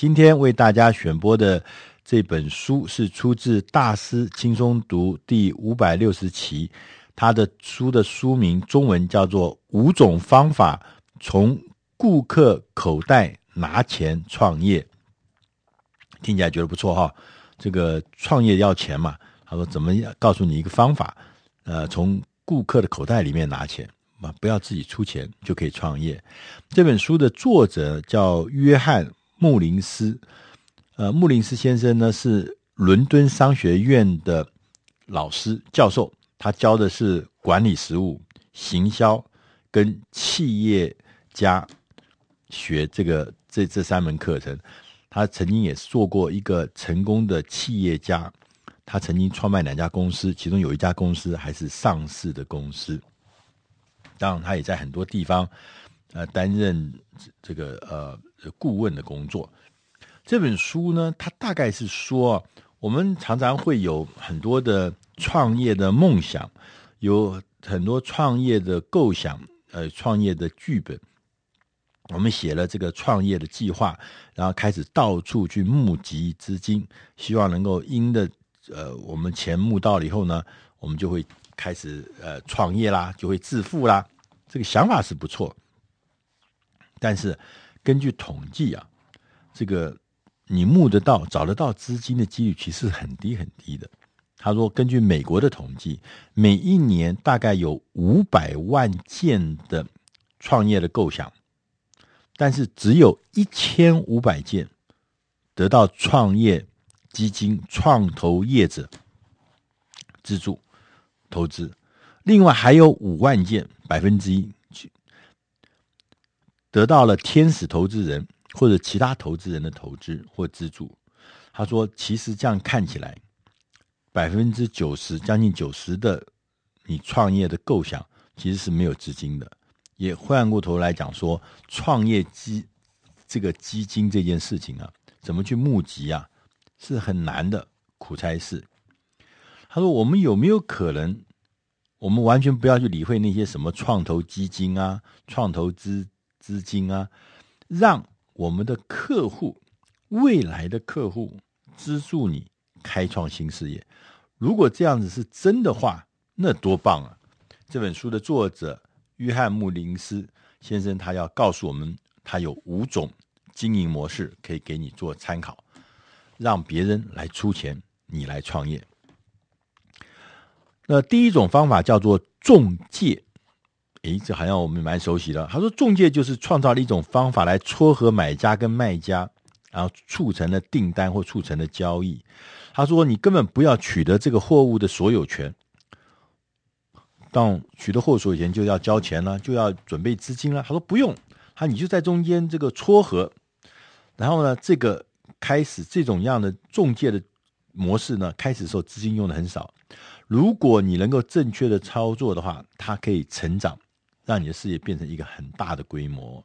今天为大家选播的这本书是出自《大师轻松读》第五百六十期，他的书的书名中文叫做《五种方法从顾客口袋拿钱创业》，听起来觉得不错哈。这个创业要钱嘛，他说怎么告诉你一个方法，呃，从顾客的口袋里面拿钱嘛，不要自己出钱就可以创业。这本书的作者叫约翰。穆林斯，呃，穆林斯先生呢是伦敦商学院的老师教授，他教的是管理实务、行销跟企业家学这个这这三门课程。他曾经也做过一个成功的企业家，他曾经创办两家公司，其中有一家公司还是上市的公司。当然，他也在很多地方呃担任这个呃。顾问的工作，这本书呢，它大概是说，我们常常会有很多的创业的梦想，有很多创业的构想，呃，创业的剧本。我们写了这个创业的计划，然后开始到处去募集资金，希望能够因的呃，我们钱募到了以后呢，我们就会开始呃创业啦，就会致富啦。这个想法是不错，但是。根据统计啊，这个你募得到、找得到资金的几率其实很低很低的。他说，根据美国的统计，每一年大概有五百万件的创业的构想，但是只有一千五百件得到创业基金、创投业者资助投资，另外还有五万件，百分之一。得到了天使投资人或者其他投资人的投资或资助，他说：“其实这样看起来，百分之九十，将近九十的你创业的构想其实是没有资金的。也换过头来讲说，创业基这个基金这件事情啊，怎么去募集啊，是很难的苦差事。”他说：“我们有没有可能，我们完全不要去理会那些什么创投基金啊，创投资？”资金啊，让我们的客户、未来的客户资助你开创新事业。如果这样子是真的话，那多棒啊！这本书的作者约翰·穆林斯先生，他要告诉我们，他有五种经营模式可以给你做参考，让别人来出钱，你来创业。那第一种方法叫做中介。诶，这好像我们蛮熟悉的。他说，中介就是创造了一种方法来撮合买家跟卖家，然后促成了订单或促成了交易。他说，你根本不要取得这个货物的所有权，当取得货所有权就要交钱了，就要准备资金了。他说不用，他你就在中间这个撮合，然后呢，这个开始这种样的中介的模式呢，开始的时候资金用的很少。如果你能够正确的操作的话，它可以成长。让你的事业变成一个很大的规模。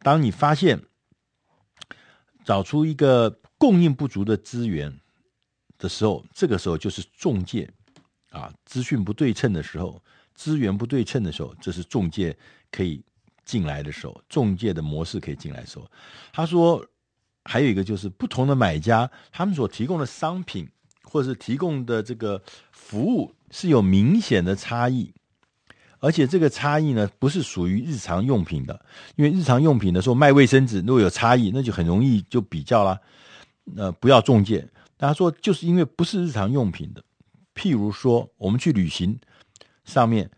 当你发现找出一个供应不足的资源的时候，这个时候就是中介啊，资讯不对称的时候，资源不对称的时候，这是中介可以进来的时候，中介的模式可以进来的时候。他说，还有一个就是不同的买家，他们所提供的商品或者是提供的这个服务是有明显的差异。而且这个差异呢，不是属于日常用品的，因为日常用品的时候卖卫生纸，如果有差异，那就很容易就比较了。呃，不要中介。大家说，就是因为不是日常用品的，譬如说我们去旅行，上面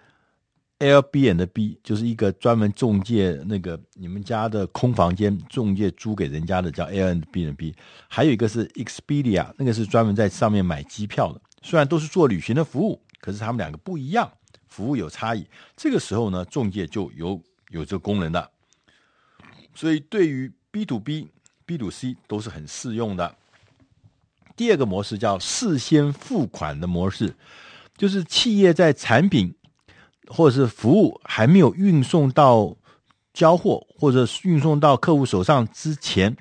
Airbnb 就是一个专门中介那个你们家的空房间中介租给人家的叫 Airbnb，还有一个是 Expedia，那个是专门在上面买机票的。虽然都是做旅行的服务，可是他们两个不一样。服务有差异，这个时候呢，中介就有有这个功能的，所以对于 B to B、B to C 都是很适用的。第二个模式叫事先付款的模式，就是企业在产品或者是服务还没有运送到交货或者运送到客户手上之前，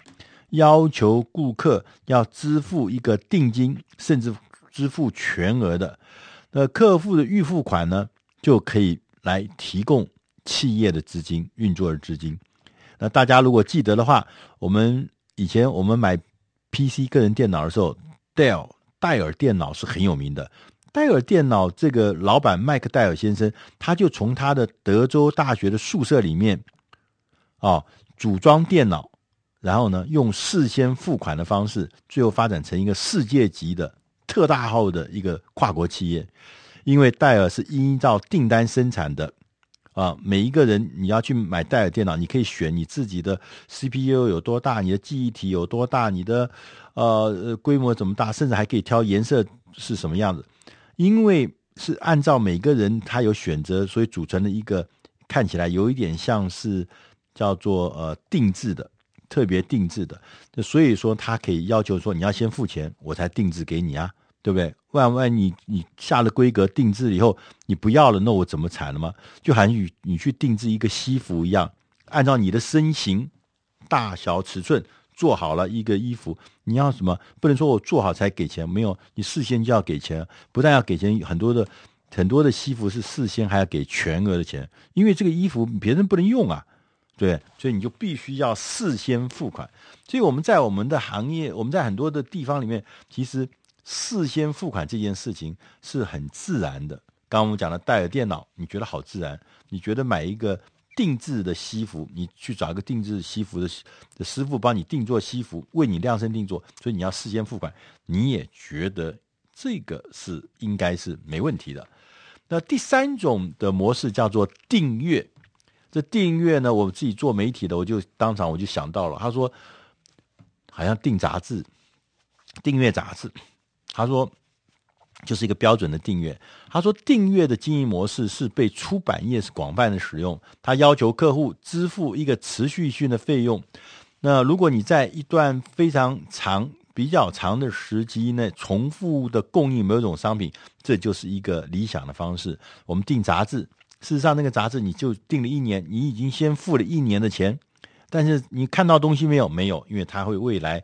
要求顾客要支付一个定金，甚至支付全额的。那客户的预付款呢，就可以来提供企业的资金运作的资金。那大家如果记得的话，我们以前我们买 PC 个人电脑的时候，戴尔戴尔电脑是很有名的。戴尔电脑这个老板麦克戴尔先生，他就从他的德州大学的宿舍里面啊组装电脑，然后呢用事先付款的方式，最后发展成一个世界级的特大号的一个跨国企业。因为戴尔是依照订单生产的。啊，每一个人你要去买戴尔电脑，你可以选你自己的 CPU 有多大，你的记忆体有多大，你的呃规模怎么大，甚至还可以挑颜色是什么样子。因为是按照每个人他有选择，所以组成的一个看起来有一点像是叫做呃定制的，特别定制的。所以说他可以要求说你要先付钱，我才定制给你啊。对不对？万万你你下了规格定制以后你不要了，那我怎么产了吗？就好像你你去定制一个西服一样，按照你的身形、大小、尺寸做好了一个衣服，你要什么？不能说我做好才给钱，没有，你事先就要给钱。不但要给钱，很多的很多的西服是事先还要给全额的钱，因为这个衣服别人不能用啊，对，所以你就必须要事先付款。所以我们在我们的行业，我们在很多的地方里面，其实。事先付款这件事情是很自然的。刚刚我们讲的戴尔电脑，你觉得好自然？你觉得买一个定制的西服，你去找一个定制西服的的师傅帮你定做西服，为你量身定做，所以你要事先付款，你也觉得这个是应该是没问题的。那第三种的模式叫做订阅。这订阅呢，我自己做媒体的，我就当场我就想到了，他说好像订杂志，订阅杂志。他说，就是一个标准的订阅。他说，订阅的经营模式是被出版业是广泛的使用。他要求客户支付一个持续性的费用。那如果你在一段非常长、比较长的时机内重复的供应某种商品，这就是一个理想的方式。我们订杂志，事实上那个杂志你就订了一年，你已经先付了一年的钱，但是你看到东西没有？没有，因为它会未来。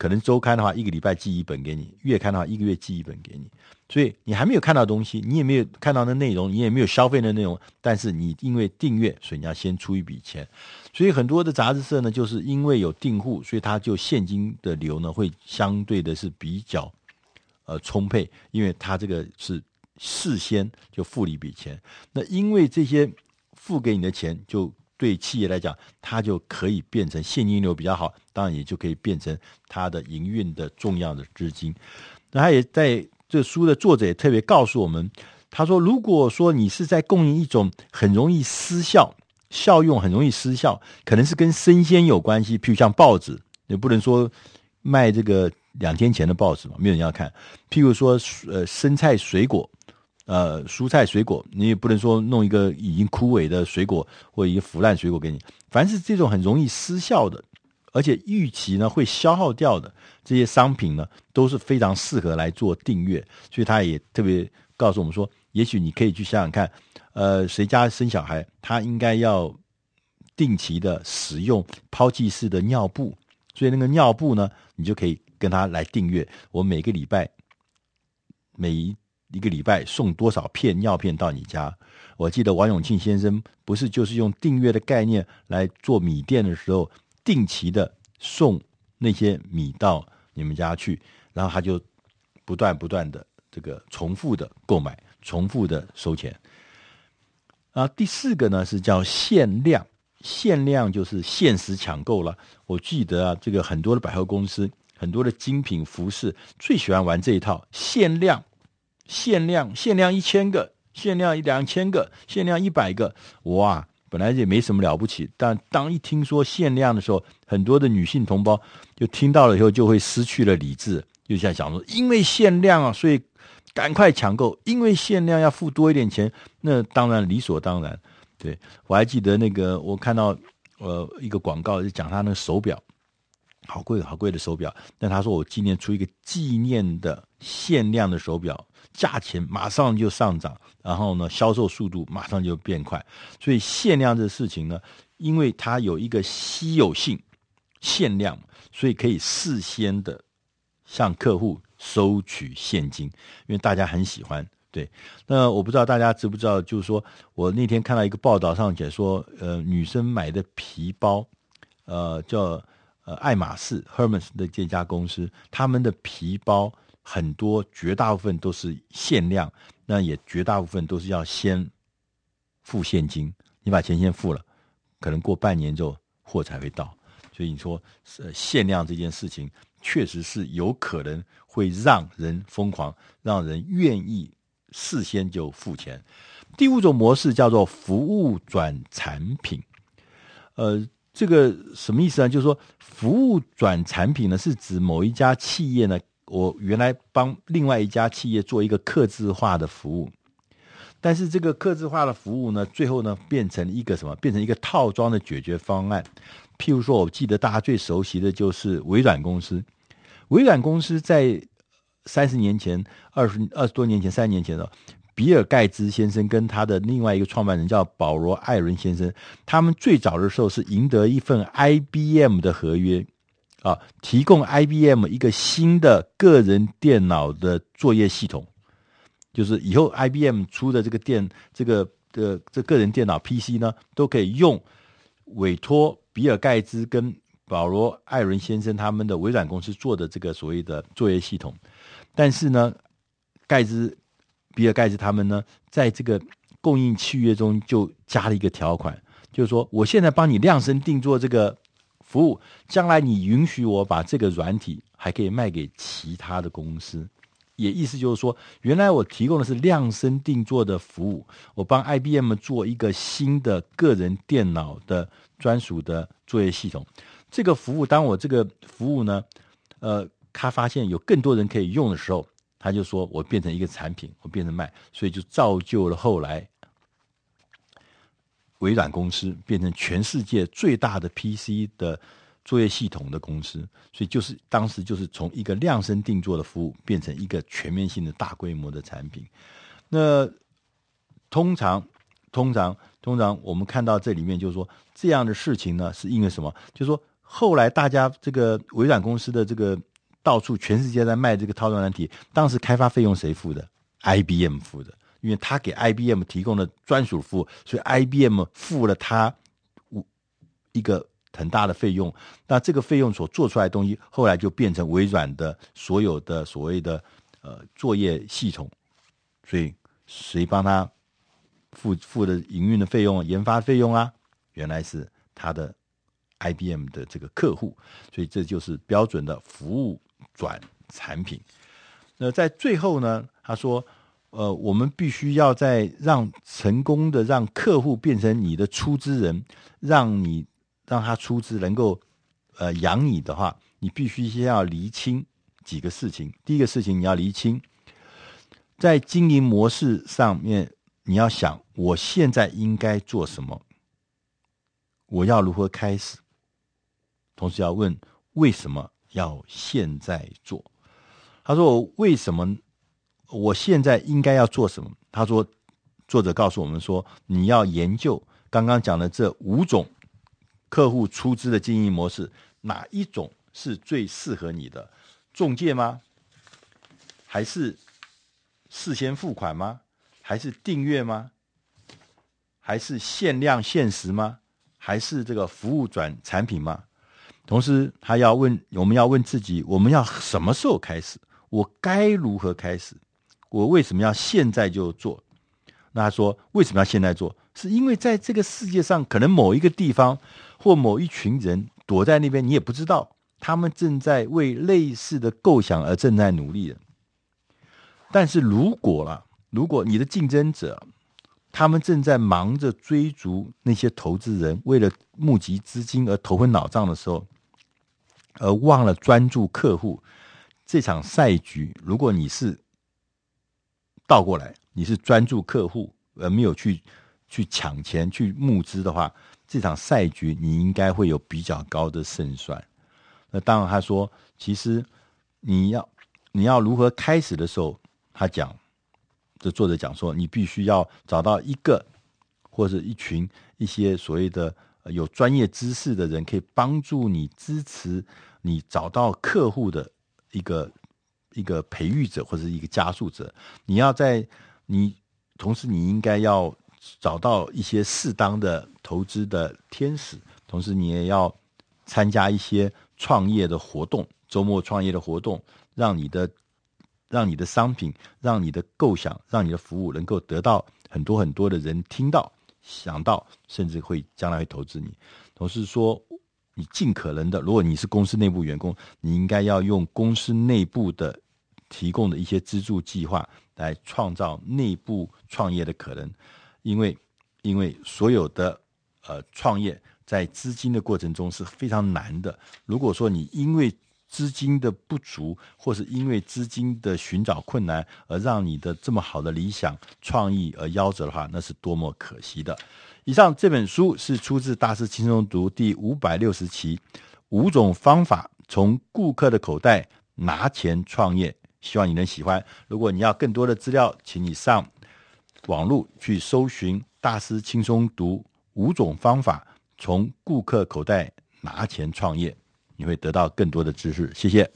可能周刊的话，一个礼拜寄一本给你；月刊的话，一个月寄一本给你。所以你还没有看到东西，你也没有看到的内容，你也没有消费的内容。但是你因为订阅，所以你要先出一笔钱。所以很多的杂志社呢，就是因为有订户，所以它就现金的流呢会相对的是比较呃充沛，因为它这个是事先就付了一笔钱。那因为这些付给你的钱就。对企业来讲，它就可以变成现金流比较好，当然也就可以变成它的营运的重要的资金。那他也在这书的作者也特别告诉我们，他说，如果说你是在供应一种很容易失效、效用很容易失效，可能是跟生鲜有关系，譬如像报纸，也不能说卖这个两天前的报纸嘛，没有人要看。譬如说，呃，生菜水果。呃，蔬菜水果，你也不能说弄一个已经枯萎的水果或一个腐烂水果给你。凡是这种很容易失效的，而且预期呢会消耗掉的这些商品呢，都是非常适合来做订阅。所以他也特别告诉我们说，也许你可以去想想看，呃，谁家生小孩，他应该要定期的使用抛弃式的尿布。所以那个尿布呢，你就可以跟他来订阅。我每个礼拜每一。一个礼拜送多少片尿片到你家？我记得王永庆先生不是就是用订阅的概念来做米店的时候，定期的送那些米到你们家去，然后他就不断不断的这个重复的购买，重复的收钱。啊，第四个呢是叫限量，限量就是限时抢购了。我记得啊，这个很多的百货公司，很多的精品服饰最喜欢玩这一套限量。限量，限量一千个，限量一两千个，限量一百个，哇！本来也没什么了不起，但当一听说限量的时候，很多的女性同胞就听到了以后就会失去了理智，就像想说，因为限量啊，所以赶快抢购，因为限量要付多一点钱，那当然理所当然。对，我还记得那个，我看到呃一个广告就讲他那个手表。好贵好贵的手表，但他说我今年出一个纪念的限量的手表，价钱马上就上涨，然后呢，销售速度马上就变快。所以限量这事情呢，因为它有一个稀有性，限量，所以可以事先的向客户收取现金，因为大家很喜欢。对，那我不知道大家知不知道，就是说我那天看到一个报道上写说，呃，女生买的皮包，呃，叫。呃爱马仕 Hermes 的这家公司，他们的皮包很多，绝大部分都是限量，那也绝大部分都是要先付现金，你把钱先付了，可能过半年之后货才会到。所以你说，呃，限量这件事情确实是有可能会让人疯狂，让人愿意事先就付钱。第五种模式叫做服务转产品，呃，这个什么意思呢？就是说，服务转产品呢，是指某一家企业呢，我原来帮另外一家企业做一个客制化的服务，但是这个客制化的服务呢，最后呢，变成一个什么？变成一个套装的解决方案。譬如说，我记得大家最熟悉的就是微软公司。微软公司在三十年前、二十二十多年前、三十年前的比尔盖茨先生跟他的另外一个创办人叫保罗艾伦先生，他们最早的时候是赢得一份 IBM 的合约啊，提供 IBM 一个新的个人电脑的作业系统，就是以后 IBM 出的这个电这个的这个人电脑 PC 呢，都可以用委托。比尔盖茨跟保罗艾伦先生他们的微软公司做的这个所谓的作业系统，但是呢，盖茨、比尔盖茨他们呢，在这个供应契约中就加了一个条款，就是说，我现在帮你量身定做这个服务，将来你允许我把这个软体还可以卖给其他的公司，也意思就是说，原来我提供的是量身定做的服务，我帮 IBM 做一个新的个人电脑的。专属的作业系统，这个服务，当我这个服务呢，呃，他发现有更多人可以用的时候，他就说我变成一个产品，我变成卖，所以就造就了后来微软公司变成全世界最大的 PC 的作业系统的公司。所以就是当时就是从一个量身定做的服务变成一个全面性的大规模的产品。那通常，通常。通常我们看到这里面就是说，这样的事情呢，是因为什么？就是说后来大家这个微软公司的这个到处全世界在卖这个套装软体，当时开发费用谁付的？IBM 付的，因为他给 IBM 提供了专属服务，所以 IBM 付了他一个很大的费用。那这个费用所做出来的东西，后来就变成微软的所有的所谓的呃作业系统。所以谁帮他？付付的营运的费用、研发费用啊，原来是他的 IBM 的这个客户，所以这就是标准的服务转产品。那在最后呢，他说：“呃，我们必须要在让成功的让客户变成你的出资人，让你让他出资能够呃养你的话，你必须先要厘清几个事情。第一个事情，你要厘清在经营模式上面。”你要想，我现在应该做什么？我要如何开始？同时要问，为什么要现在做？他说：“我为什么？我现在应该要做什么？”他说：“作者告诉我们说，你要研究刚刚讲的这五种客户出资的经营模式，哪一种是最适合你的？中介吗？还是事先付款吗？”还是订阅吗？还是限量限时吗？还是这个服务转产品吗？同时，他要问，我们要问自己：我们要什么时候开始？我该如何开始？我为什么要现在就做？那他说：为什么要现在做？是因为在这个世界上，可能某一个地方或某一群人躲在那边，你也不知道，他们正在为类似的构想而正在努力的。但是如果了。如果你的竞争者，他们正在忙着追逐那些投资人，为了募集资金而头昏脑胀的时候，而忘了专注客户，这场赛局，如果你是倒过来，你是专注客户而没有去去抢钱去募资的话，这场赛局你应该会有比较高的胜算。那当然，他说，其实你要你要如何开始的时候，他讲。这作者讲说，你必须要找到一个或者一群一些所谓的有专业知识的人，可以帮助你支持你找到客户的一个一个培育者或者一个加速者。你要在你同时，你应该要找到一些适当的投资的天使，同时你也要参加一些创业的活动，周末创业的活动，让你的让你的商品，让你的构想，让你的服务能够得到很多很多的人听到、想到，甚至会将来会投资你。同时说，你尽可能的，如果你是公司内部员工，你应该要用公司内部的提供的一些资助计划来创造内部创业的可能，因为因为所有的呃创业。在资金的过程中是非常难的。如果说你因为资金的不足，或是因为资金的寻找困难，而让你的这么好的理想创意而夭折的话，那是多么可惜的。以上这本书是出自《大师轻松读》第五百六十期，五种方法从顾客的口袋拿钱创业，希望你能喜欢。如果你要更多的资料，请你上网络去搜寻《大师轻松读》五种方法。从顾客口袋拿钱创业，你会得到更多的知识。谢谢。